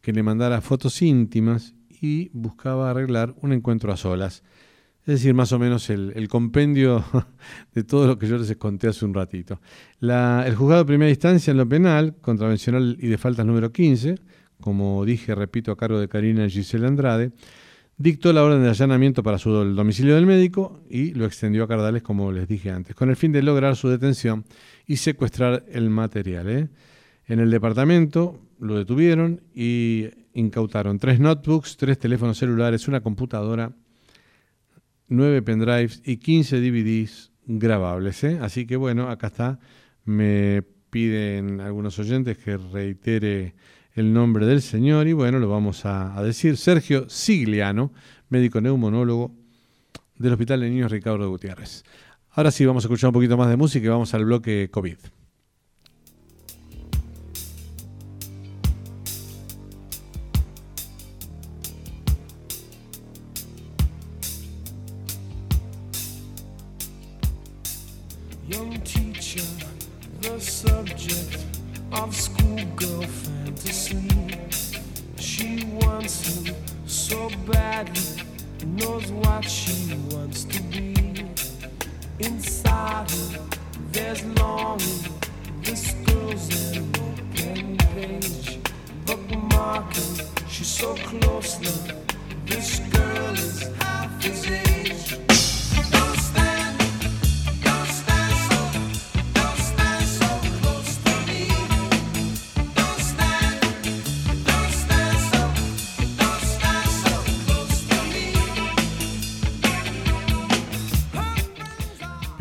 que le mandara fotos íntimas y buscaba arreglar un encuentro a solas. Es decir, más o menos el, compendio *laughs* de todo lo que yo les conté hace un ratito. el juzgado de primera instancia en lo penal, contravencional y de faltas número 15, como dije, repito, a cargo de Karina Giselle Andrade, dictó la orden de allanamiento para su domicilio del médico y lo extendió a Cardales, como les dije antes, con el fin de lograr su detención y secuestrar el material. ¿eh? En el departamento lo detuvieron y incautaron tres notebooks, tres teléfonos celulares, una computadora, nueve pendrives y 15 DVDs grabables. ¿eh? Así que bueno, acá está. Me piden algunos oyentes que reitere el nombre del señor y bueno, lo vamos a, decir. Sergio Sigliano, médico neumonólogo del Hospital de Niños Ricardo Gutiérrez. Ahora sí, vamos a escuchar un poquito más de música y vamos al bloque COVID.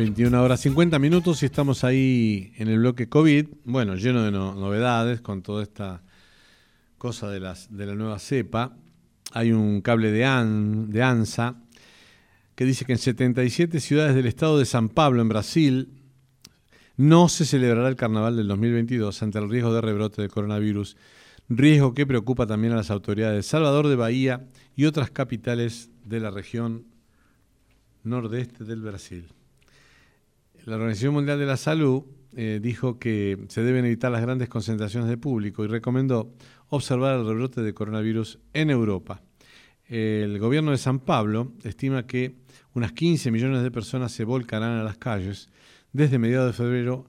21 horas 50 minutos y estamos ahí en el bloque COVID, bueno, lleno de novedades con toda esta cosa de, las, de la nueva cepa. Hay un cable de, de ANSA que dice que en 77 ciudades del estado de San Pablo, en Brasil, no se celebrará el carnaval del 2022 ante el riesgo de rebrote de coronavirus, riesgo que preocupa también a las autoridades de Salvador de Bahía y otras capitales de la región nordeste del Brasil. La Organización Mundial de la Salud eh, dijo que se deben evitar las grandes concentraciones de público y recomendó observar el rebrote de coronavirus en Europa. El gobierno de San Pablo estima que unas 15 millones de personas se volcarán a las calles desde mediados de febrero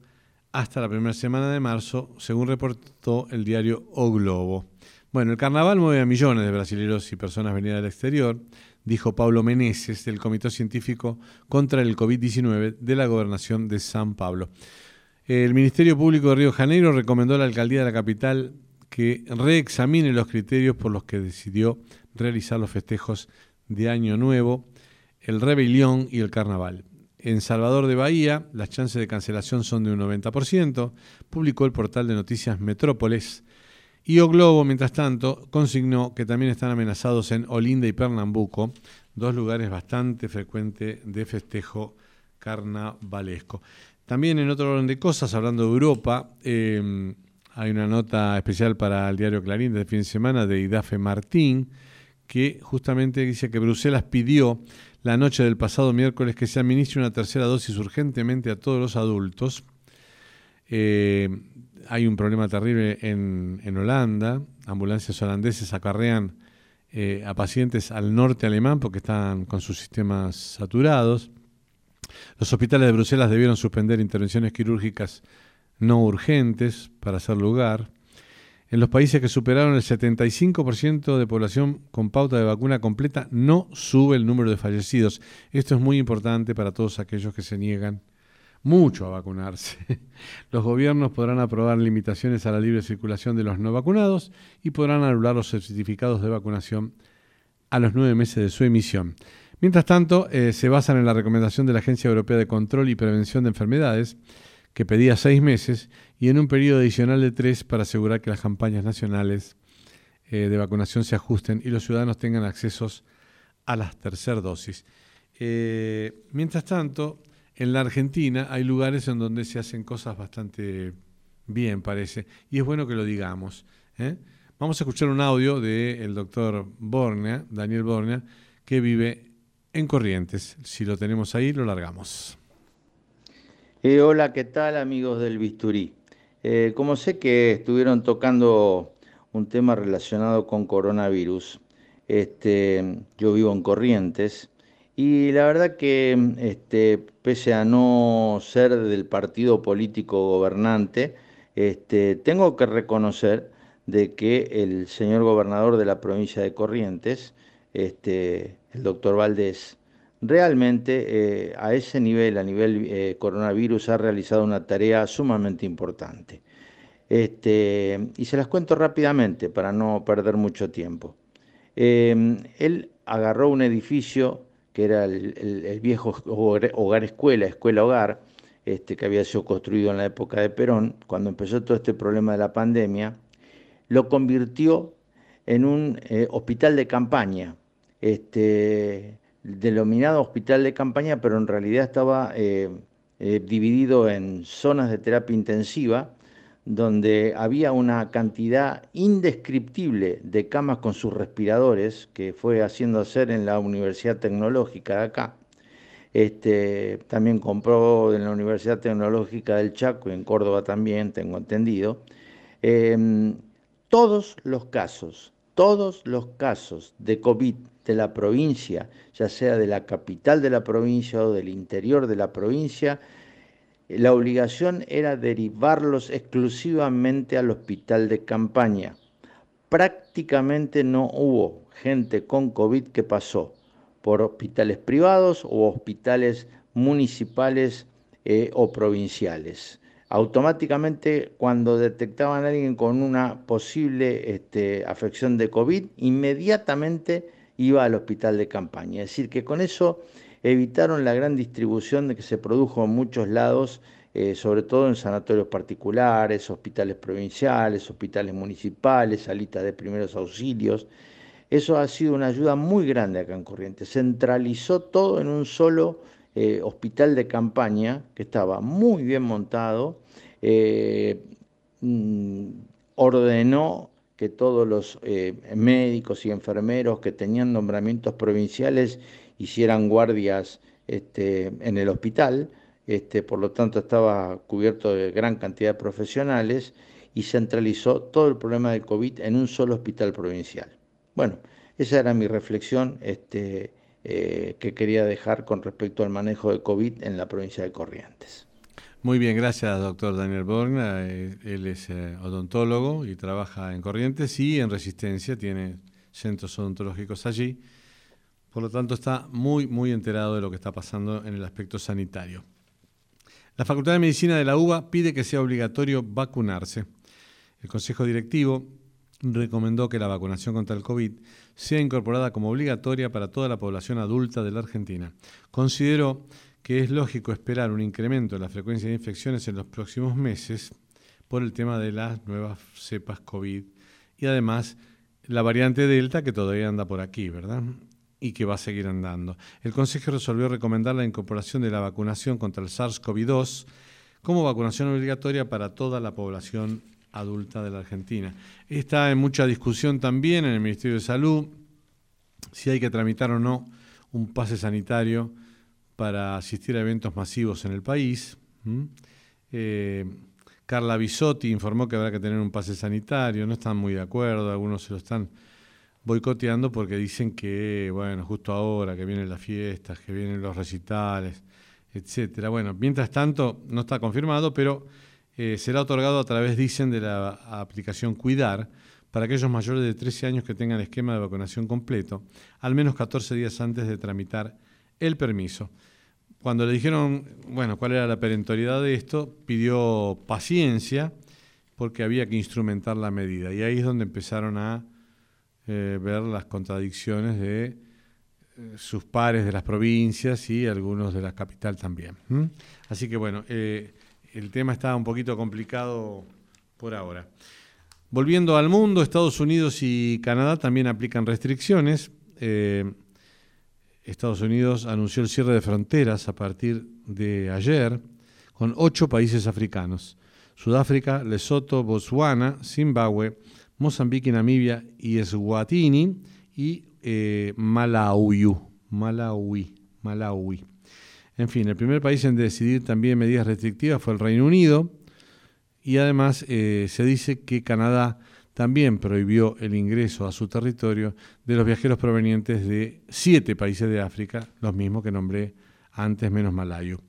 hasta la primera semana de marzo, según reportó el diario O Globo. Bueno, el carnaval mueve a millones de brasileños y personas venidas del exterior dijo Pablo Meneses del Comité Científico contra el COVID-19 de la Gobernación de San Pablo. El Ministerio Público de Río Janeiro recomendó a la alcaldía de la capital que reexamine los criterios por los que decidió realizar los festejos de Año Nuevo, el Rebelión y el Carnaval. En Salvador de Bahía, las chances de cancelación son de un 90%, publicó el portal de noticias Metrópoles y O Globo, mientras tanto, consignó que también están amenazados en Olinda y Pernambuco, dos lugares bastante frecuentes de festejo carnavalesco. También en otro orden de cosas, hablando de Europa, em, hay una nota especial para el diario Clarín de fin de semana de Idafe Martín, que justamente dice que Bruselas pidió la noche del pasado miércoles que se administre una tercera dosis urgentemente a todos los adultos. Eh, hay un problema terrible en, Holanda. Ambulancias holandeses acarrean eh, a pacientes al norte alemán porque están con sus sistemas saturados. Los hospitales de Bruselas debieron suspender intervenciones quirúrgicas no urgentes para hacer lugar. En los países que superaron el 75% de población con pauta de vacuna completa, no sube el número de fallecidos. Esto es muy importante para todos aquellos que se niegan mucho a vacunarse. *laughs* Los gobiernos podrán aprobar limitaciones a la libre circulación de los no vacunados y podrán anular los certificados de vacunación a los nueve meses de su emisión. Mientras tanto, eh, se basan en la recomendación de la Agencia Europea de Control y Prevención de Enfermedades, que pedía seis meses, y en un periodo adicional de tres para asegurar que las campañas nacionales eh, de vacunación se ajusten y los ciudadanos tengan accesos a las tercer dosis. Eh, mientras tanto, en la Argentina hay lugares en donde se hacen cosas bastante bien, parece, y es bueno que lo digamos. ¿eh? Vamos a escuchar un audio del doctor Bornea, Daniel Bornea, que vive en Corrientes. Si lo tenemos ahí, lo largamos.
Eh, hola, ¿qué tal amigos del Bisturí? Eh, como sé que estuvieron tocando un tema relacionado con coronavirus, este, yo vivo en Corrientes y la verdad que este, pese a no ser del partido político gobernante, este, tengo que reconocer de que el señor gobernador de la provincia de Corrientes, este, el doctor Valdés, realmente eh, a ese nivel, a nivel eh, coronavirus, ha realizado una tarea sumamente importante. Este, y se las cuento rápidamente para no perder mucho tiempo. Em, él agarró un edificio que era el, viejo hogar, escuela, escuela hogar, este, que había sido construido en la época de Perón, cuando empezó todo este problema de la pandemia, lo convirtió en un eh, hospital de campaña, este, denominado hospital de campaña, pero en realidad estaba eh, eh, dividido en zonas de terapia intensiva, donde había una cantidad indescriptible de camas con sus respiradores, que fue haciendo hacer en la Universidad Tecnológica de acá. Este, también compró en la Universidad Tecnológica del Chaco y en Córdoba también, tengo entendido. Em, todos los casos, todos los casos de COVID de la provincia, ya sea de la capital de la provincia o del interior de la provincia, la obligación era derivarlos exclusivamente al hospital de campaña. Prácticamente no hubo gente con COVID que pasó por hospitales privados o hospitales municipales eh, o provinciales. Automáticamente cuando detectaban a alguien con una posible este, afección de COVID, inmediatamente iba al hospital de campaña. Es decir, que con eso evitaron la gran distribución de que se produjo en muchos lados, eh, sobre todo en sanatorios particulares, hospitales provinciales, hospitales municipales, salitas de primeros auxilios. Eso ha sido una ayuda muy grande acá en Corrientes. Centralizó todo en un solo eh, hospital de campaña que estaba muy bien montado. Eh, mm, ordenó que todos los médicos y enfermeros que tenían nombramientos provinciales hicieran guardias este, en el hospital, este, por lo tanto estaba cubierto de gran cantidad de profesionales y centralizó todo el problema del COVID en un solo hospital provincial. Bueno, esa era mi reflexión este, eh, que quería dejar con respecto al manejo de COVID en la provincia de Corrientes.
Muy bien, gracias doctor Daniel Borgna. Eh, él es eh, odontólogo y trabaja en Corrientes y en Resistencia, tiene centros odontológicos allí. Por lo tanto, está muy, muy enterado de lo que está pasando en el aspecto sanitario. La Facultad de Medicina de la UBA pide que sea obligatorio vacunarse. El Consejo Directivo recomendó que la vacunación contra el COVID sea incorporada como obligatoria para toda la población adulta de la Argentina. Consideró que es lógico esperar un incremento en la frecuencia de infecciones en los próximos meses por el tema de las nuevas cepas COVID y además la variante Delta que todavía anda por aquí, ¿verdad? Y que va a seguir andando. El Consejo resolvió recomendar la incorporación de la vacunación contra el SARS-CoV-2 como vacunación obligatoria para toda la población adulta de la Argentina. Está en mucha discusión también en el Ministerio de Salud si hay que tramitar o no un pase sanitario para asistir a eventos masivos en el país. Eh, Carla Bisotti informó que habrá que tener un pase sanitario, no están muy de acuerdo, algunos se lo están boicoteando porque dicen que, bueno, justo ahora que vienen las fiestas, que vienen los recitales, etcétera. Bueno, mientras tanto, no está confirmado, pero eh, será otorgado a través, dicen, de la aplicación Cuidar para aquellos mayores de 13 años que tengan esquema de vacunación completo, al menos 14 días antes de tramitar el permiso. Cuando le dijeron, bueno, cuál era la perentoriedad de esto, pidió paciencia porque había que instrumentar la medida. Y ahí es donde empezaron a eh, ver las contradicciones de eh, sus pares de las provincias y algunos de la capital también. Así que bueno, eh, el tema está un poquito complicado por ahora. Volviendo al mundo, Estados Unidos y Canadá también aplican restricciones. Estados Unidos anunció el cierre de fronteras a partir de ayer con ocho países africanos. Sudáfrica, Lesoto, Botswana, Zimbabue, Mozambique, Namibia y Eswatini y eh, Malawi, Malawi, Malawi. En fin, el primer país en decidir también medidas restrictivas fue el Reino Unido y además eh, se dice que Canadá también prohibió el ingreso a su territorio de los viajeros provenientes de siete países de África, los mismos que nombré antes menos Malayo.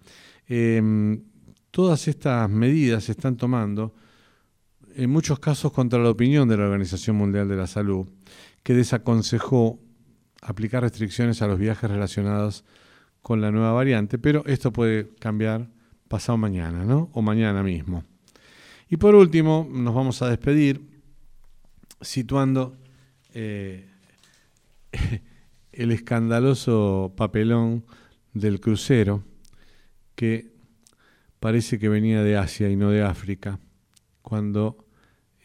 Em, todas estas medidas se están tomando en muchos casos contra la opinión de la Organización Mundial de la Salud, que desaconsejó aplicar restricciones a los viajes relacionados con la nueva variante, pero esto puede cambiar pasado mañana, ¿no? O mañana mismo. Y por último, nos vamos a despedir situando eh, *laughs* el escandaloso papelón del crucero que parece que venía de Asia y no de África, cuando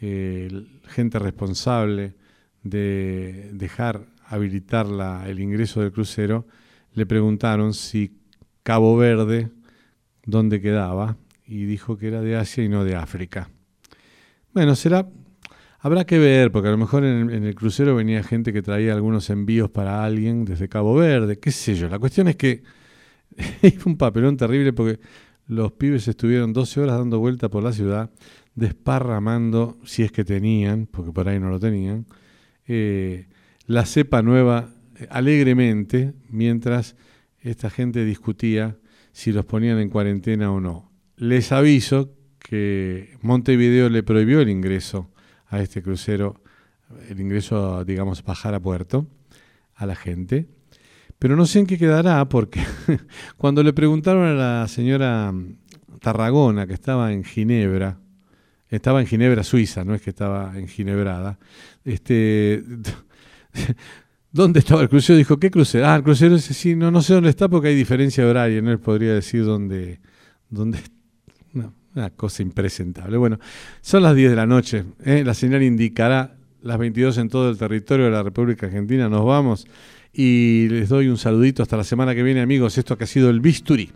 gente responsable de dejar habilitar el ingreso del crucero, le preguntaron si Cabo Verde, dónde quedaba, y dijo que era de Asia y no de África. Bueno, será, habrá que ver, porque a lo mejor en, en el crucero venía gente que traía algunos envíos para alguien desde Cabo Verde, qué sé yo. La cuestión es que *laughs* fue un papelón terrible porque los pibes estuvieron 12 horas dando vuelta por la ciudad desparramando, si es que tenían, porque por ahí no lo tenían, eh, la cepa nueva eh, alegremente mientras esta gente discutía si los ponían en cuarentena o no. Les aviso que Montevideo le prohibió el ingreso a este crucero el ingreso, digamos, bajar a puerto a la gente. Pero no sé en qué quedará porque *laughs* cuando le preguntaron a la señora Tarragona, que estaba en Ginebra, estaba en Ginebra, Suiza, no es que estaba en Ginebrada, este, *laughs* ¿dónde estaba el crucero? Dijo, ¿qué crucero? Ah, el crucero ese sí, no, no sé dónde está porque hay diferencia de horario, no les podría decir dónde, dónde una cosa impresentable. Bueno, son las 10 de la noche, ¿eh? la señal indicará las 22 en todo el territorio de la República Argentina, nos vamos y les doy un saludito hasta la semana que viene amigos, esto que ha sido el Bisturí.